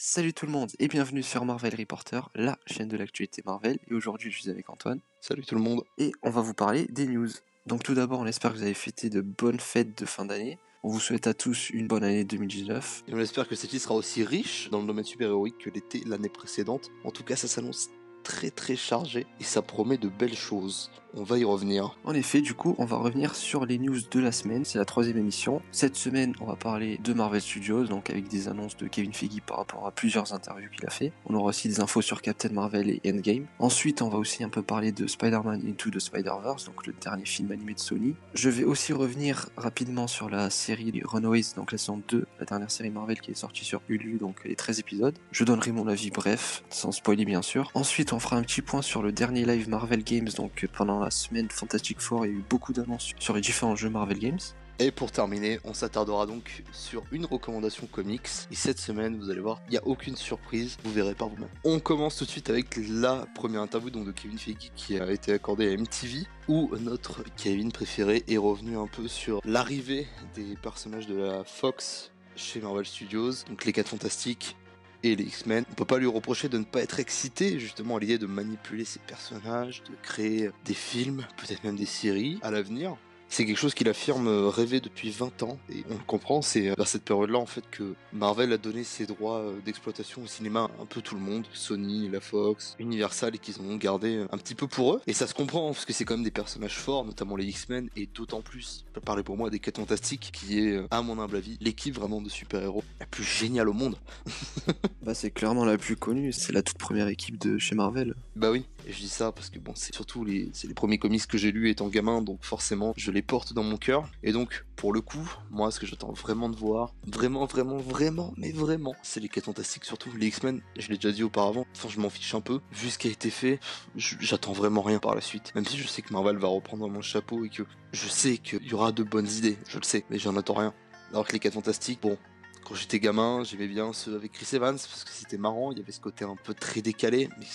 Salut tout le monde et bienvenue sur Marvel Reporter, la chaîne de l'actualité Marvel. Et aujourd'hui, je suis avec Antoine Salut tout le monde. et on va vous parler des news. Donc tout d'abord, on espère que vous avez fêté de bonnes fêtes de fin d'année. On vous souhaite à tous une bonne année 2019. Et on espère que cette liste sera aussi riche dans le domaine super-héroïque que l'était l'année précédente. En tout cas, ça s'annonce très très chargé et ça promet de belles choses. On va y revenir. En effet, du coup, on va revenir sur les news de la semaine. C'est la troisième émission. Cette semaine, on va parler de Marvel Studios, donc avec des annonces de Kevin Feige par rapport à plusieurs interviews qu'il a fait. On aura aussi des infos sur Captain Marvel et Endgame. Ensuite, on va aussi un peu parler de Spider-Man Into the Spider-Verse, donc le dernier film animé de Sony. Je vais aussi revenir rapidement sur la série Runaways, donc la saison 2, la dernière série Marvel qui est sortie sur Hulu, donc les 13 épisodes. Je donnerai mon avis bref, sans spoiler bien sûr. Ensuite, on fera un petit point sur le dernier live Marvel Games, donc pendant la semaine Fantastic Four, il y a eu beaucoup d'annonces sur les différents jeux Marvel Games. Et pour terminer, on s'attardera donc sur une recommandation comics. Et cette semaine, vous allez voir, il n'y a aucune surprise, vous verrez par vous-même. On commence tout de suite avec la première interview donc, de Kevin Feige qui a été accordée à MTV, où notre Kevin préféré est revenu un peu sur l'arrivée des personnages de la Fox chez Marvel Studios, donc les 4 Fantastiques et les X-Men. On peut pas lui reprocher de ne pas être excité justement à l'idée de manipuler ces personnages, de créer des films, peut-être même des séries à l'avenir. C'est quelque chose qu'il affirme rêver depuis 20 ans et on le comprend, c'est vers cette période-là en fait que Marvel a donné ses droits d'exploitation au cinéma à un peu tout le monde, Sony, la Fox, Universal et qu'ils en ont gardé un petit peu pour eux. Et ça se comprend parce que c'est quand même des personnages forts, notamment les X-Men et d'autant plus, je peux parler pour moi des 4 Fantastiques qui est à mon humble avis l'équipe vraiment de super-héros la plus géniale au monde. Bah, c'est clairement la plus connue, c'est la toute première équipe de chez Marvel. Bah oui, et je dis ça parce que bon, c'est surtout les, premiers comics que j'ai lus étant gamin, donc forcément je les porte dans mon cœur. Et donc, pour le coup, moi, ce que j'attends vraiment de voir, vraiment, vraiment, vraiment, mais vraiment, c'est les 4 fantastiques, surtout les X-Men. Je l'ai déjà dit auparavant, enfin, je m'en fiche un peu. Vu ce qui a été fait, j'attends vraiment rien par la suite. Même si je sais que Marvel va reprendre mon chapeau et que je sais qu'il y aura de bonnes idées, je le sais, mais j'en attends rien. Alors que les 4 fantastiques, bon, quand j'étais gamin, j'aimais bien ceux avec Chris Evans parce que c'était marrant, il y avait ce côté un peu très décalé, mais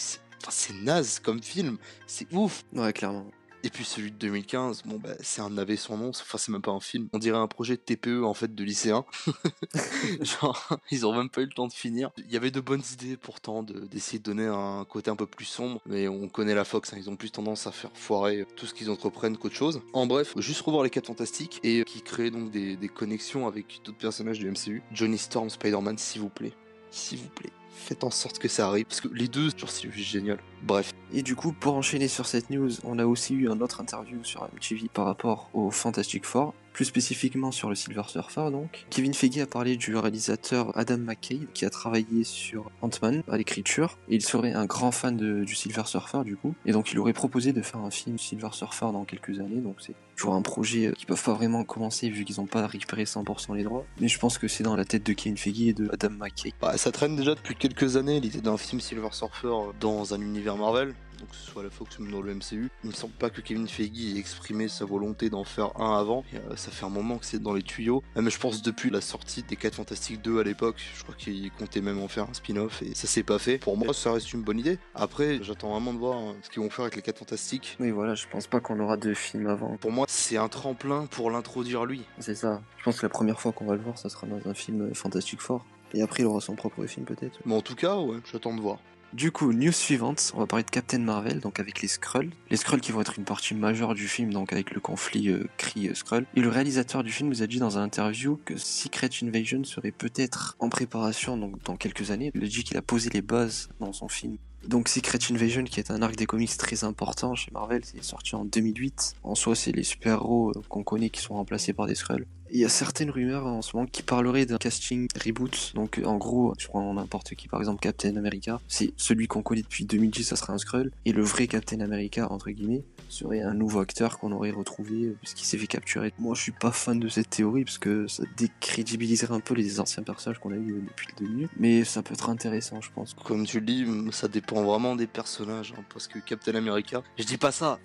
c'est enfin, naze comme film, c'est ouf. Ouais, clairement. Et puis celui de 2015, bon bah c'est un navet son nom, enfin c'est même pas un film, on dirait un projet de TPE en fait de lycéen. Genre ils ont même pas eu le temps de finir. Il y avait de bonnes idées pourtant d'essayer de, donner un côté un peu plus sombre, mais on connaît la Fox, hein, ils ont plus tendance à faire foirer tout ce qu'ils entreprennent qu'autre chose. En bref, juste revoir les 4 fantastiques et qui créent donc des, des connexions avec d'autres personnages du MCU. Johnny Storm, Spider-Man s'il vous plaît, s'il vous plaît faites en sorte que ça arrive, parce que les deux, c'est génial. Bref. Et du coup, pour enchaîner sur cette news, on a aussi eu un autre interview sur MTV par rapport au Fantastic Four, plus spécifiquement sur le Silver Surfer donc. Kevin Feige a parlé du réalisateur Adam McKay qui a travaillé sur Ant-Man à l'écriture, il serait un grand fan du Silver Surfer du coup, et donc il aurait proposé de faire un film Silver Surfer dans quelques années, donc c'est toujours un projet qui peuvent pas vraiment commencer vu qu'ils n'ont pas récupéré 100% les droits, mais je pense que c'est dans la tête de Kevin Feige et de Adam McKay. Bah, ça traîne déjà depuis quelques années l'idée d'un film Silver Surfer dans un univers Marvel, donc que ce soit la Fox ou dans le MCU. Il me semble pas que Kevin Feige ait exprimé sa volonté d'en faire un avant. Et, euh, ça fait un moment que c'est dans les tuyaux. Même je pense depuis la sortie des 4 Fantastiques 2 à l'époque, je crois qu'il comptait même en faire un spin-off et ça s'est pas fait. Pour moi, ça reste une bonne idée. Après, j'attends vraiment de voir hein, ce qu'ils vont faire avec les 4 Fantastiques. Oui, voilà, je pense pas qu'on aura deux films avant. Pour moi, c'est un tremplin pour l'introduire lui. C'est ça. Je pense que la première fois qu'on va le voir, ça sera dans un film Fantastic Four. Et après, il aura son propre film peut-être. Mais en tout cas, ouais, j'attends de voir. Du coup, news suivante, on va parler de Captain Marvel, donc avec les Skrulls. Les Skrulls qui vont être une partie majeure du film, donc avec le conflit euh, Kree-Skrull. Et le réalisateur du film nous a dit dans un interview que Secret Invasion serait peut-être en préparation donc dans quelques années. Il a dit qu'il a posé les bases dans son film. Donc Secret Invasion, qui est un arc des comics très important chez Marvel, c'est sorti en 2008. En soi, c'est les super-héros qu'on connaît qui sont remplacés par des Skrulls. Il y a certaines rumeurs en ce moment qui parleraient d'un casting reboot. Donc en gros, je prends n'importe qui, par exemple Captain America. C'est celui qu'on connaît depuis 2010, ça serait un Skrull. Et le vrai Captain America, entre guillemets, serait un nouveau acteur qu'on aurait retrouvé puisqu'il s'est fait capturer. Moi, je suis pas fan de cette théorie parce que ça décrédibiliserait un peu les anciens personnages qu'on a eu depuis le début. Mais ça peut être intéressant, je pense. Comme tu le dis, ça dépend vraiment des personnages. Hein, parce que Captain America, je dis pas ça,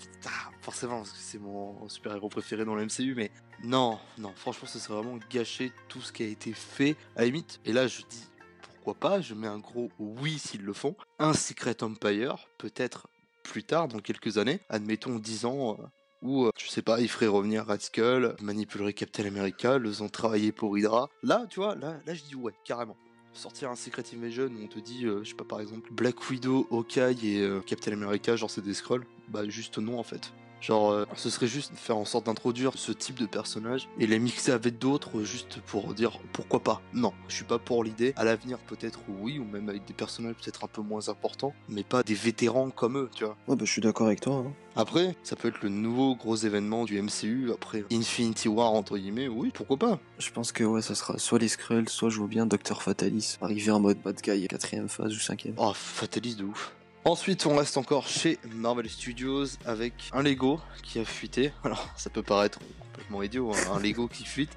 forcément, parce que c'est mon super-héros préféré dans le MCU, mais non, non, franchement, ce serait vraiment gâcher tout ce qui a été fait à limite. Et là, je dis pourquoi pas, je mets un gros oui s'ils le font. Un Secret Empire, peut-être plus tard, dans quelques années, admettons 10 ans, euh, où, euh, je sais pas, il ferait revenir Red Skull, manipulerait Captain America, le faisant travailler pour Hydra. Là, tu vois, là, là je dis ouais, carrément. sortir un Secret Invasion où on te dit, euh, je sais pas, par exemple, Black Widow, Hawkeye et euh, Captain America, genre c'est des scrolls, bah juste non en fait. Genre, euh, ce serait juste faire en sorte d'introduire ce type de personnage et les mixer avec d'autres juste pour dire pourquoi pas. Non, je suis pas pour l'idée. À l'avenir, peut-être oui, ou même avec des personnages peut-être un peu moins importants, mais pas des vétérans comme eux, tu vois. Ouais, bah je suis d'accord avec toi. hein. Après, ça peut être le nouveau gros événement du MCU après Infinity War, entre guillemets, oui, pourquoi pas. Je pense que ouais, ça sera soit les Skrulls, soit je vois bien Docteur Fatalis arriver en mode bad guy, quatrième phase ou cinquième. Oh, fataliste de ouf. Ensuite, on reste encore chez Marvel Studios avec un Lego qui a fuité. Alors, ça peut paraître complètement idiot, hein, un Lego qui fuite.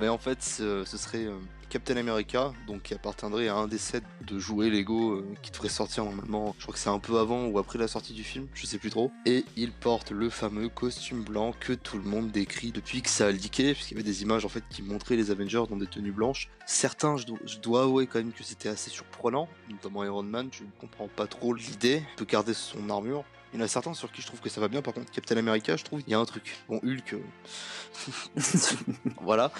Mais en fait, ce, serait euh, Captain America, donc qui appartiendrait à un des sets de jouets Lego euh, qui devrait sortir normalement. Je crois que c'est un peu avant ou après la sortie du film, je sais plus trop. Et il porte le fameux costume blanc que tout le monde décrit depuis que ça a leaké, puisqu'il y avait des images en fait qui montraient les Avengers dans des tenues blanches. Certains, je dois, avouer quand même que c'était assez surprenant, notamment Iron Man. Je ne comprends pas trop l'idée. Peut garder son armure. Il y en a certains sur qui je trouve que ça va bien, par contre, Captain America, je trouve, il y a un truc. Bon, Hulk. euh, voilà.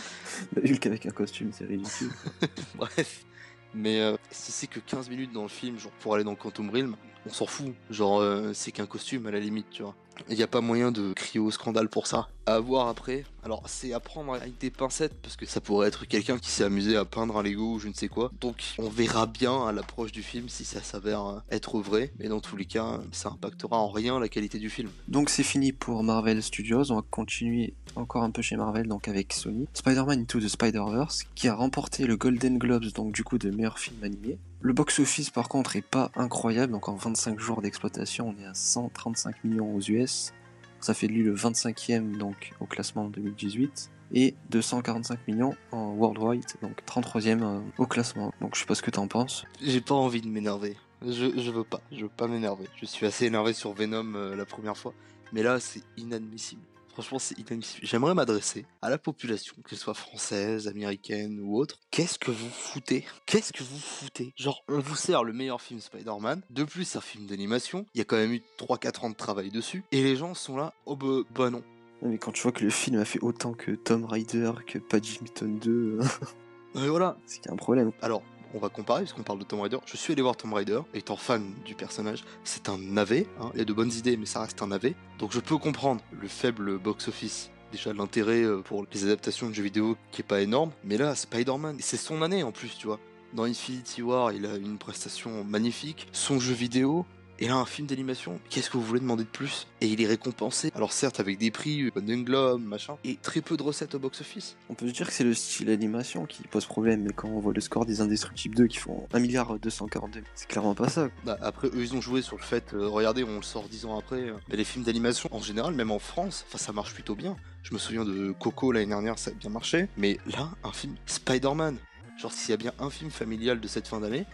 Hulk avec un costume, c'est ridicule. Bref. Mais euh, si c'est que 15 minutes dans le film, genre pour aller dans Quantum Realm, on s'en fout. Genre, euh, c'est qu'un costume à la limite, tu vois. Il n'y a pas moyen de crier au scandale pour ça. À voir après. Alors, c'est à prendre avec des pincettes parce que ça pourrait être quelqu'un qui s'est amusé à peindre un Lego ou je ne sais quoi. Donc, on verra bien à l'approche du film si ça s'avère euh, être vrai. Mais dans tous les cas, ça impactera en rien la qualité du film. Donc c'est fini pour Marvel Studios, on va continuer encore un peu chez Marvel, donc avec Sony. Spider-Man Into the Spider-Verse, qui a remporté le Golden Globes, donc du coup de meilleur film animé. Le box-office par contre est pas incroyable, donc en 25 jours d'exploitation on est à 135 millions aux US. Ça fait de lui le 25e donc au classement en 2018 et 245 millions en worldwide, donc 33e euh, au classement. Donc je sais pas ce que t'en penses. J'ai pas envie de m'énerver. Je, je veux pas. Je veux pas m'énerver. Je suis assez énervé sur Venom euh, la première fois. Mais là, c'est inadmissible. Franchement, c'est inadmissible. J'aimerais m'adresser à la population, qu'elle soit française, américaine ou autre. Qu'est-ce que vous foutez? Qu'est-ce que vous foutez? Genre, on vous sert le meilleur film Spider-Man. De plus, c'est un film d'animation. Il y a quand même eu 3-4 ans de travail dessus. Et les gens sont là, oh bah, bah non. Mais quand tu vois que le film a fait autant que Tom Rider, que Paddington 2, Et voilà. c'est qu'il y a un problème. Alors, on va comparer, puisqu'on parle de Tomb Raider. Je suis allé voir Tomb Raider, étant fan du personnage. C'est un navet, hein. il y a de bonnes idées, mais ça reste un navet. Donc je peux comprendre le faible box-office. Déjà l'intérêt euh, pour les adaptations de jeux vidéo qui est pas énorme. Mais là, Spider-Man, c'est son année en plus, tu vois. Dans Infinity War, il a une prestation magnifique. Son jeu vidéo, et là, un film d'animation, qu'est-ce que vous voulez demander de plus? Et il est récompensé. Alors certes, avec des prix, Golden Globe, machin, et très peu de recettes au box-office. On peut se dire que c'est le style animation qui pose problème, mais quand on voit le score des Indestructibles 2 qui font 1 milliard 242, c'est clairement pas ça. Bah, après, eux, ils ont joué sur le fait, euh, regardez, on le sort 10 ans après. euh, mais les films d'animation, en général, même en France, enfin, ça marche plutôt bien. Je me souviens de Coco l'année dernière, ça a bien marché. Mais là, un film Spider-Man. Genre, s'il y a bien un film familial de cette fin d'année,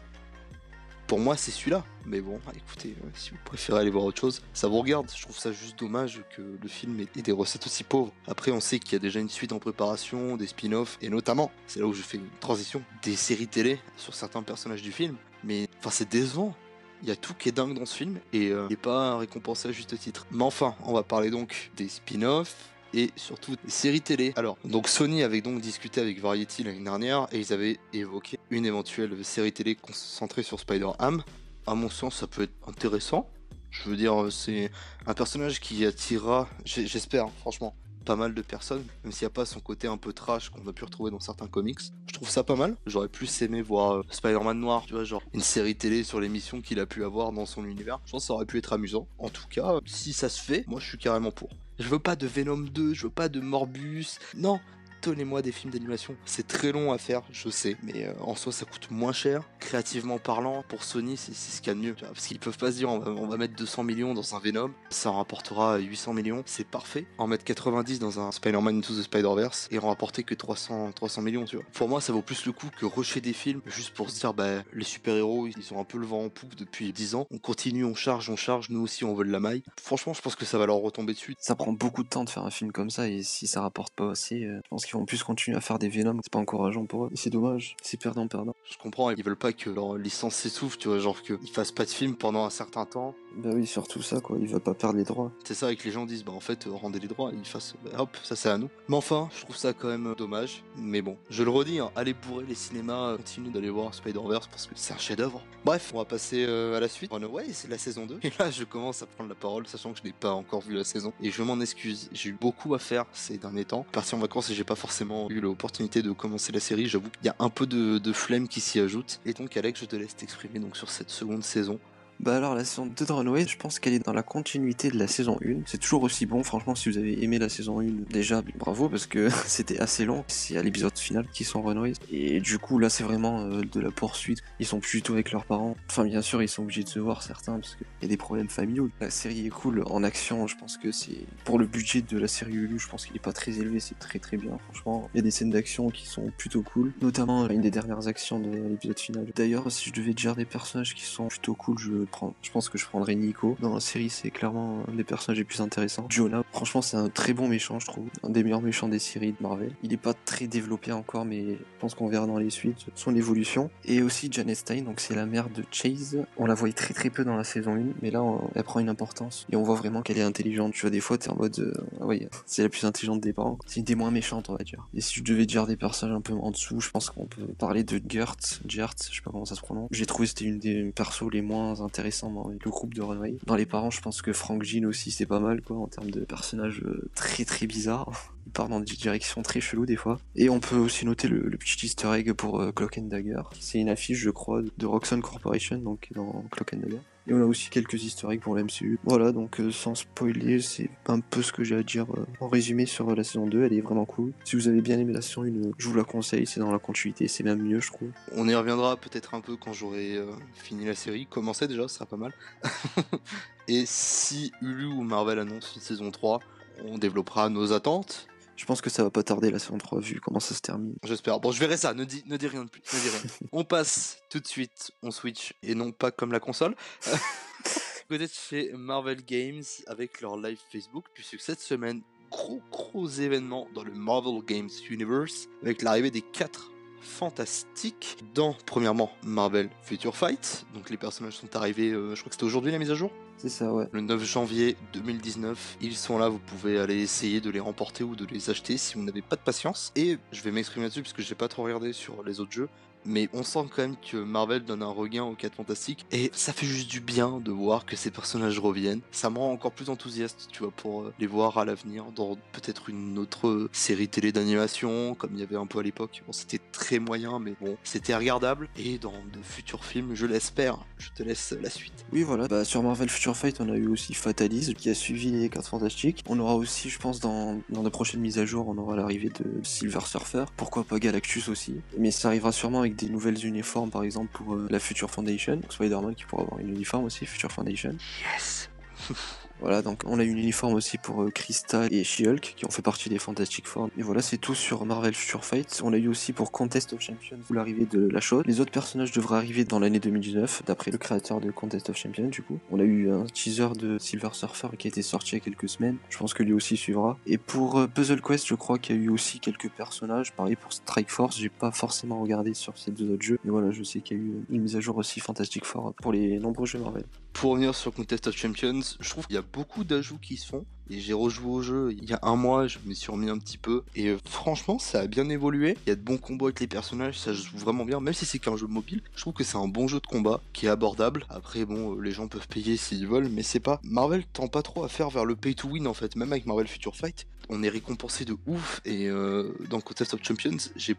pour moi, c'est celui-là. Mais bon, écoutez, euh, si vous préférez aller voir autre chose, ça vous regarde. Je trouve ça juste dommage que le film ait des recettes aussi pauvres. Après, on sait qu'il y a déjà une suite en préparation, des spin-offs, et notamment, c'est là où je fais une transition, des séries télé sur certains personnages du film. Mais, enfin, c'est décevant. Il y a tout qui est dingue dans ce film et euh, n'est pas récompensé à juste titre. Mais enfin, on va parler donc des spin-offs et surtout des séries télé. Alors, donc Sony avait donc discuté avec Variety l'année dernière et ils avaient évoqué une éventuelle série télé concentrée sur Spider-Ham. À mon sens, ça peut être intéressant. Je veux dire, c'est un personnage qui attirera, j'espère, franchement, pas mal de personnes, même s'il n'y a pas son côté un peu trash qu'on a pu retrouver dans certains comics. Je trouve ça pas mal. J'aurais plus aimé voir euh, Spider-Man noir, tu vois, genre une série télé sur les missions qu'il a pu avoir dans son univers. Je pense que ça aurait pu être amusant. En tout cas, si ça se fait, moi je suis carrément pour. Je veux pas de Venom 2, je veux pas de Morbus. Non, donnez-moi des films d'animation. C'est très long à faire, je sais, mais euh, en soi ça coûte moins cher. Créativement parlant, pour Sony, c'est ce qu'il y a de mieux. Parce qu'ils peuvent pas se dire on va, on va mettre 200 millions dans un Venom, ça en rapportera 800 millions, c'est parfait. En mettre 90 dans un Spider-Man Into the Spider-Verse et en rapporter que 300, 300 millions, tu vois. Pour moi, ça vaut plus le coup que rusher des films juste pour se dire bah les super-héros, ils ont un peu le vent en poupe depuis 10 ans. On continue, on charge, on charge, nous aussi on veut de la maille. Franchement, je pense que ça va leur retomber dessus. Ça prend beaucoup de temps de faire un film comme ça, et si ça rapporte pas assez, euh, je pense qu'ils vont plus continuer à faire des Venom. C'est pas encourageant pour eux. Et c'est dommage. C'est perdant-perdant. Je comprends, ils veulent pas que leur licence s'essouffle, tu vois, genre qu'ils fassent pas de film pendant un certain temps. Bah oui, surtout ça, quoi. Il va pas perdre les droits. C'est ça que les gens disent, bah en fait, euh, rendez les droits, ils fassent, bah, hop, ça c'est à nous. Mais enfin, je trouve ça quand même euh, dommage. Mais bon, je le redis, hein, allez bourrer les cinémas, euh, continuez d'aller voir Spider-Verse parce que c'est un chef-d'œuvre. Bref, on va passer euh, à la suite. Runaway, c'est la saison 2. Et là, je commence à prendre la parole, sachant que je n'ai pas encore vu la saison. Et je m'en excuse, j'ai eu beaucoup à faire ces derniers temps. Parti en vacances et j'ai pas forcément eu l'opportunité de commencer la série. J'avoue qu'il y a un peu de, de flemme qui s'y ajoute. Et donc, Alex, je te laisse t'exprimer sur cette seconde saison. Bah alors la saison 2 de Runaway, je pense qu'elle est dans la continuité de la saison 1. C'est toujours aussi bon, franchement si vous avez aimé la saison 1, déjà bravo parce que c'était assez long. C'est à l'épisode final qui sont Runaway. Et du coup là c'est vraiment euh, de la poursuite. Ils sont tout avec leurs parents. Enfin bien sûr ils sont obligés de se voir certains parce qu'il y a des problèmes familiaux. La série est cool en action, je pense que c'est... Pour le budget de la série Hulu, je pense qu'il est pas très élevé, c'est très très bien franchement. Il y a des scènes d'action qui sont plutôt cool. Notamment une des dernières actions de l'épisode final. D'ailleurs si je devais dire des personnages qui sont plutôt cool, je prends. Je pense que je prendrais Nico. Dans la série, c'est clairement un des personnages les plus intéressants. Jonah, franchement, c'est un très bon méchant, je trouve. Un des meilleurs méchants des séries de Marvel. Il est pas très développé encore, mais je pense qu'on verra dans les suites son évolution. Et aussi Janet Stein, donc c'est la mère de Chase. On la voyait très très peu dans la saison 1, mais là, elle prend une importance. Et on voit vraiment qu'elle est intelligente. Tu vois, des fois, t'es en mode, euh, ah c'est la plus intelligente des parents. C'est une des moins méchantes, on va dire. Et si je devais dire des personnages un peu en dessous, je pense qu'on peut parler de Gert. Gert, je sais pas comment ça se prononce. J'ai trouvé c'était une des persos les moins intéressants dans le groupe de Runway. Dans les parents, je pense que Frank Jean aussi, c'est pas mal, quoi, en termes de personnages euh, très très bizarres. Il part dans des directions très cheloues des fois. Et on peut aussi noter le, petit easter egg pour euh, Cloak and Dagger. C'est une affiche, je crois, de Roxxon Corporation, donc dans Cloak and Dagger. Et on a aussi quelques eggs pour la MCU. Voilà, donc euh, sans spoiler, c'est un peu ce que j'ai à dire euh, en résumé sur euh, la saison 2. Elle est vraiment cool. Si vous avez bien aimé la saison 1, euh, je vous la conseille. C'est dans la continuité, c'est même mieux, je trouve. On y reviendra peut-être un peu quand j'aurai fini la série. Commencer déjà, ce sera pas mal. Et si Hulu ou Marvel annonce une saison 3, on développera nos attentes. Je pense que ça va pas tarder la saison 3 vu comment ça se termine. J'espère. Bon, je verrai ça. Ne dis, ne dis rien de plus. Ne dis rien. on passe tout de suite, on switch et non pas comme la console. Côté chez Marvel Games avec leur live Facebook, puisque cette semaine, gros gros événement dans le Marvel Games Universe avec l'arrivée des 4 fantastiques dans premièrement Marvel Future Fight. Donc les personnages sont arrivés, euh, je crois que c'était aujourd'hui la mise à jour. C'est ça, ouais. Le 9 janvier 2019, ils sont là, vous pouvez aller essayer de les remporter ou de les acheter si vous n'avez pas de patience. Et je vais m'exprimer là-dessus parce que j'ai pas trop regardé sur les autres jeux. Mais on sent quand même que Marvel donne un regain aux 4 fantastiques. Et ça fait juste du bien de voir que ces personnages reviennent. Ça me rend encore plus enthousiaste, tu vois, pour euh, les voir à l'avenir dans peut-être une autre euh, série télé d'animation, comme il y avait un peu à l'époque. Bon, c'était très moyen, mais bon, c'était regardable. Et dans de futurs films, je l'espère. Je te laisse la suite. Oui, voilà. Bah, sur Marvel Future Fight, on a eu aussi Fatalis qui a suivi les cartes fantastiques. On aura aussi, je pense, dans, dans de prochaines mises à jour, on aura l'arrivée de Silver Surfer. Pourquoi pas Galactus aussi. Mais ça arrivera sûrement avec des nouvelles uniformes, par exemple, pour euh, la Future Foundation. Spider-Man qui pourra avoir une uniforme aussi, Future Foundation. Yes Voilà, donc on a une uniforme aussi pour euh, Crystal et She-Hulk qui ont fait partie des Fantastic Four. Et voilà, c'est tout sur Marvel Future Fight. On a eu aussi pour Contest of Champions l'arrivée de la chose. Les autres personnages devraient arriver dans l'année 2019, d'après le créateur de Contest of Champions du coup. On a eu un teaser de Silver Surfer qui a été sorti il y a quelques semaines. Je pense que lui aussi suivra. Et pour euh, Puzzle Quest, je crois qu'il y a eu aussi quelques personnages. Pareil pour Strike Force, j'ai pas forcément regardé sur ces deux autres jeux. Mais voilà, je sais qu'il y a eu une mise à jour aussi Fantastic Four pour les nombreux jeux Marvel. Pour revenir sur Contest of Champions, je trouve qu'il y a beaucoup d'ajouts qui se font. Et j'ai rejoué au jeu il y a un mois, je me suis remis un petit peu. Et euh, franchement, ça a bien évolué. Il y a de bons combos avec les personnages, ça joue vraiment bien. Même si c'est qu'un jeu mobile, je trouve que c'est un bon jeu de combat qui est abordable. Après, bon, euh, les gens peuvent payer s'ils veulent, mais c'est pas. Marvel tend pas trop à faire vers le pay to win en fait. Même avec Marvel Future Fight, on est récompensé de ouf. Et euh, dans Contest of Champions, j'ai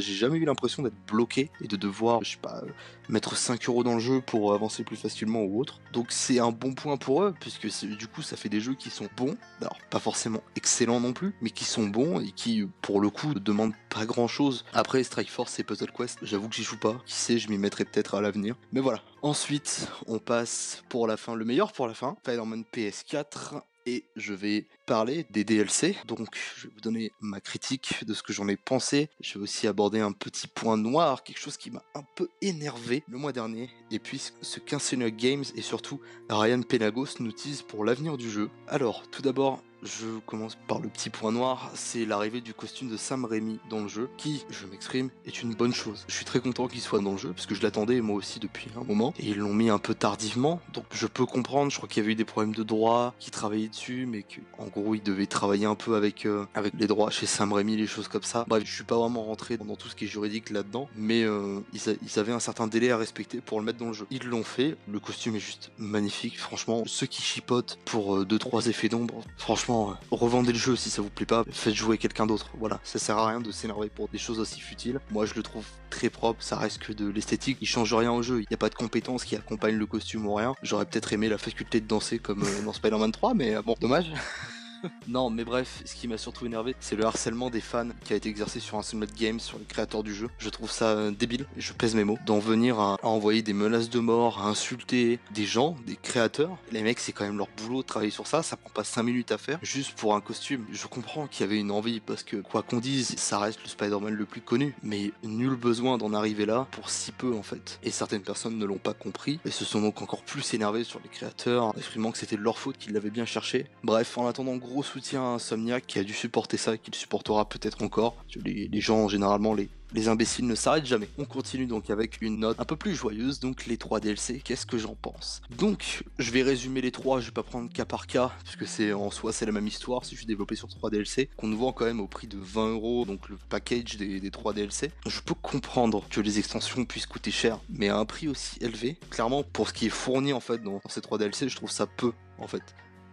jamais eu l'impression d'être bloqué et de devoir, je sais pas, mettre 5 euros dans le jeu pour avancer plus facilement ou autre. Donc c'est un bon point pour eux, puisque du coup ça fait des jeux qui sont bons, alors pas forcément excellents non plus, mais qui sont bons et qui pour le coup ne demandent pas grand chose. Après Strike Force et Puzzle Quest, j'avoue que j'y joue pas, qui sait, je m'y mettrai peut-être à l'avenir. Mais voilà. Ensuite, on passe pour la fin, le meilleur pour la fin, Spider-Man PS4 et je vais parler des DLC. Donc, je vais vous donner ma critique de ce que j'en ai pensé. Je vais aussi aborder un petit point noir, quelque chose qui m'a un peu énervé le mois dernier. Et puis, ce qu'Insomniac Games et surtout Ryan Penagos nous tease pour l'avenir du jeu. Alors, tout d'abord, je commence par le petit point noir, c'est l'arrivée du costume de Sam Raimi dans le jeu, qui, je m'exprime, est une bonne chose. Je suis très content qu'il soit dans le jeu, parce que je l'attendais moi aussi depuis un moment, et ils l'ont mis un peu tardivement, donc je peux comprendre, je crois qu'il y avait eu des problèmes de droit, qui travaillaient dessus, mais qu'en gros ils devaient travailler un peu avec, euh, avec les droits chez Sam Raimi, les choses comme ça. Bref, je suis pas vraiment rentré dans tout ce qui est juridique là-dedans, mais euh, ils, avaient un certain délai à respecter pour le mettre dans le jeu. Ils l'ont fait, le costume est juste magnifique, franchement, ceux qui chipotent pour 2-3 euh, effets d'ombre, franchement, revendez le jeu si ça vous plaît pas, faites jouer quelqu'un d'autre, voilà, ça sert à rien de s'énerver pour des choses aussi futiles. Moi je le trouve très propre, ça reste que de l'esthétique, il change rien au jeu, il n'y a pas de compétences qui accompagnent le costume ou rien. J'aurais peut-être aimé la faculté de danser comme euh, dans Spider-Man 3, mais euh, bon, dommage. non, mais bref, ce qui m'a surtout énervé, c'est le harcèlement des fans qui a été exercé sur un Ultimate Games, sur les créateurs du jeu. Je trouve ça euh, débile, je pèse mes mots, d'en venir à, envoyer des menaces de mort, à insulter des gens, des créateurs. Les mecs, c'est quand même leur boulot de travailler sur ça, ça prend pas 5 minutes à faire, juste pour un costume. Je comprends qu'il y avait une envie, parce que quoi qu'on dise, ça reste le Spider-Man le plus connu, mais nul besoin d'en arriver là pour si peu en fait. Et certaines personnes ne l'ont pas compris, et se sont donc encore plus énervés sur les créateurs, exprimant que c'était de leur faute qu'ils l'avaient bien cherché. Bref, en attendant, gros gros soutien à Insomniac qui a dû supporter ça, qui le supportera peut-être encore. Les, gens, généralement, les, les imbéciles ne s'arrêtent jamais. On continue donc avec une note un peu plus joyeuse, donc les 3 DLC, qu'est-ce que j'en pense? Donc, je vais résumer les 3, je vais pas prendre cas par cas, puisque c'est en soi c'est la même histoire, si je suis développé sur 3 DLC, qu'on nous vend quand même au prix de 20 euros, donc le package des, des 3 DLC. Je peux comprendre que les extensions puissent coûter cher, mais à un prix aussi élevé, clairement pour ce qui est fourni en fait dans, dans ces 3 DLC, je trouve ça peu en fait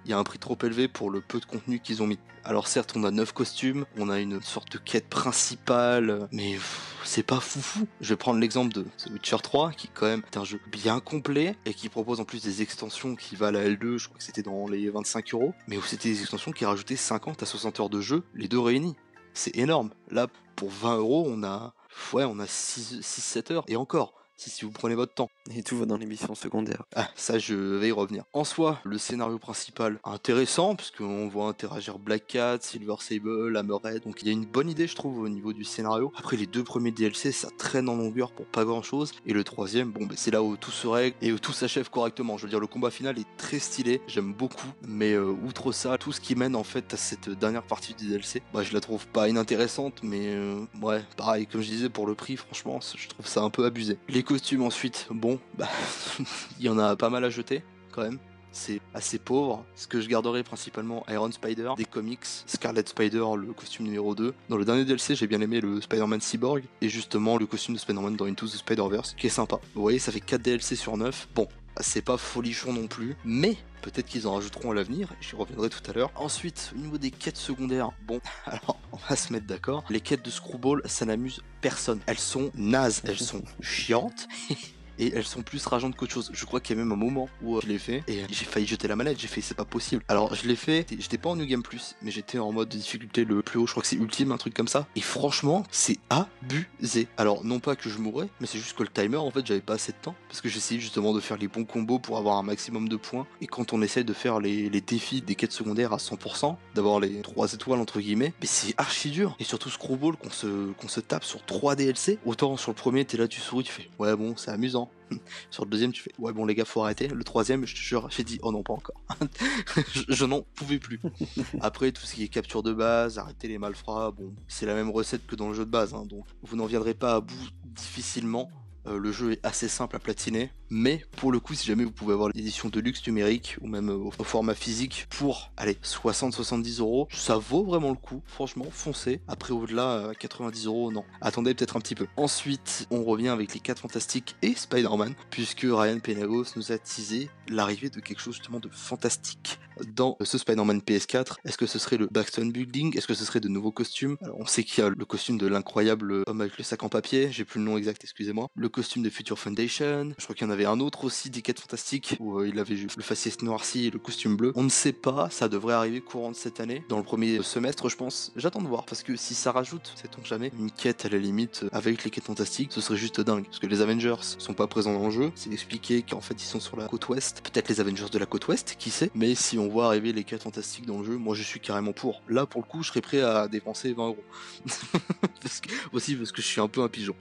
il y a un prix trop élevé pour le peu de contenu qu'ils ont mis. Alors certes, on a 9 costumes, on a une sorte de quête principale, mais c'est pas foufou. Je vais prendre l'exemple de The Witcher 3, qui quand même est un jeu bien complet, et qui propose en plus des extensions qui valent à L2, je crois que c'était dans les 25 euros, mais où c'était des extensions qui rajoutaient 50 à 60 heures de jeu, les deux réunis. C'est énorme. Là, pour 20 euros, on a, ouais, on a 6-7 heures, et encore si, vous prenez votre temps. Et tout va dans les missions secondaires. Ah, ça, je vais y revenir. En soi, le scénario principal, intéressant, puisqu'on voit interagir Black Cat, Silver Sable, Hammerhead, donc il y a une bonne idée, je trouve, au niveau du scénario. Après, les deux premiers DLC, ça traîne en longueur pour pas grand chose, et le troisième, bon, bah, c'est là où tout se règle et où tout s'achève correctement. Je veux dire, le combat final est très stylé, j'aime beaucoup, mais euh, outre ça, tout ce qui mène en fait à cette dernière partie du DLC, bah, je la trouve pas inintéressante, mais euh, ouais, pareil, comme je disais, pour le prix, franchement, je trouve ça un peu abusé. Les costumes ensuite, bon, bah, il y en a pas mal à jeter quand même. C'est assez pauvre. Ce que je garderai principalement Iron Spider, des comics, Scarlet Spider, le costume numéro 2. Dans le dernier DLC, j'ai bien aimé le Spider-Man Cyborg et justement le costume de Spider-Man dans Into the Spider-Verse, qui est sympa. Vous voyez, ça fait 4 DLC sur 9. Bon, c'est pas folichon non plus, mais peut-être qu'ils en rajouteront à l'avenir, j'y reviendrai tout à l'heure. Ensuite, au niveau des quêtes secondaires, bon, alors on va se mettre d'accord, les quêtes de Screwball, ça n'amuse personne. Elles sont nazes, elles sont chiantes. et elles sont plus rageantes qu'autre chose. Je crois qu'il y a même un moment où euh, je l'ai fait et j'ai failli jeter la manette. J'ai fait c'est pas possible. Alors je l'ai fait, j'étais pas en New Game Plus, mais j'étais en mode de difficulté le plus haut. Je crois que c'est ultime, un truc comme ça. Et franchement, c'est abusé. Alors non pas que je mourrais, mais c'est juste que le timer en fait j'avais pas assez de temps parce que j'essayais justement de faire les bons combos pour avoir un maximum de points. Et quand on essaie de faire les, défis des quêtes secondaires à 100%, d'avoir les 3 étoiles entre guillemets, mais c'est archi dur. Et surtout Screwball qu'on se, qu'on se tape sur 3 DLC. Autant sur le premier, t'es là, tu souris, tu fais ouais bon, c'est amusant. Sur le deuxième, tu fais ouais bon les gars faut arrêter. Le troisième, je te jure, j'ai dit oh non pas encore. je, n'en pouvais plus. Après tout ce qui est capture de base, arrêter les malfrats, bon c'est la même recette que dans le jeu de base, hein, donc vous n'en viendrez pas à bout difficilement. Euh, le jeu est assez simple à platiner, mais pour le coup, si jamais vous pouvez avoir l'édition de luxe numérique ou même euh, au format physique pour, allez, 60-70 euros, ça vaut vraiment le coup. Franchement, foncez. Après, au-delà, 90 euros, non. Attendez peut-être un petit peu. Ensuite, on revient avec les 4 fantastiques et Spider-Man, puisque Ryan Penagos nous a teasé l'arrivée de quelque chose justement de fantastique dans ce Spider-Man PS4. Est-ce que ce serait le Backstone Building? Est-ce que ce serait de nouveaux costumes? On sait qu'il y a le costume de l'incroyable homme avec le sac en papier, j'ai plus le nom exact, excusez-moi. Costume de Future Foundation, je crois qu'il y en avait un autre aussi des quêtes fantastiques où euh, il avait juste le faciès noirci et le costume bleu. On ne sait pas, ça devrait arriver courant de cette année, dans le premier semestre, je pense. J'attends de voir parce que si ça rajoute, sait-on jamais, une quête à la limite euh, avec les quêtes fantastiques, ce serait juste dingue. Parce que les Avengers sont pas présents dans le jeu, c'est expliqué qu'en fait ils sont sur la côte ouest. Peut-être les Avengers de la côte ouest, qui sait. Mais si on voit arriver les quêtes fantastiques dans le jeu, moi je suis carrément pour. Là pour le coup, je serais prêt à dépenser 20 euros. Aussi parce que je suis un peu un pigeon.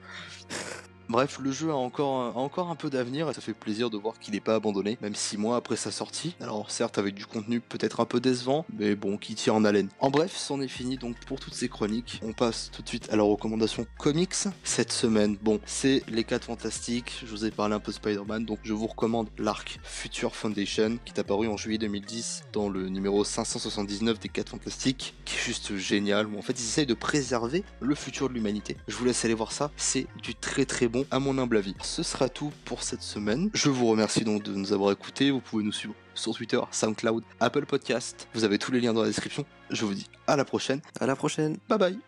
Bref, le jeu a encore, un peu d'avenir et ça fait plaisir de voir qu'il n'est pas abandonné, même 6 mois après sa sortie. Alors certes avec du contenu peut-être un peu décevant, mais bon, qui tient en haleine. En bref, c'en est fini donc pour toutes ces chroniques. On passe tout de suite à la recommandation comics. Cette semaine, bon, c'est les 4 fantastiques. Je vous ai parlé un peu de Spider-Man, donc je vous recommande l'arc Future Foundation qui est apparu en juillet 2010 dans le numéro 579 des 4 fantastiques, qui est juste génial. Où en fait, ils essayent de préserver le futur de l'humanité. Je vous laisse aller voir ça. C'est du très très bon à mon humble avis. Ce sera tout pour cette semaine. Je vous remercie donc de nous avoir écoutés. Vous pouvez nous suivre sur Twitter, SoundCloud, Apple Podcast. Vous avez tous les liens dans la description. Je vous dis à la prochaine. À la prochaine. Bye bye.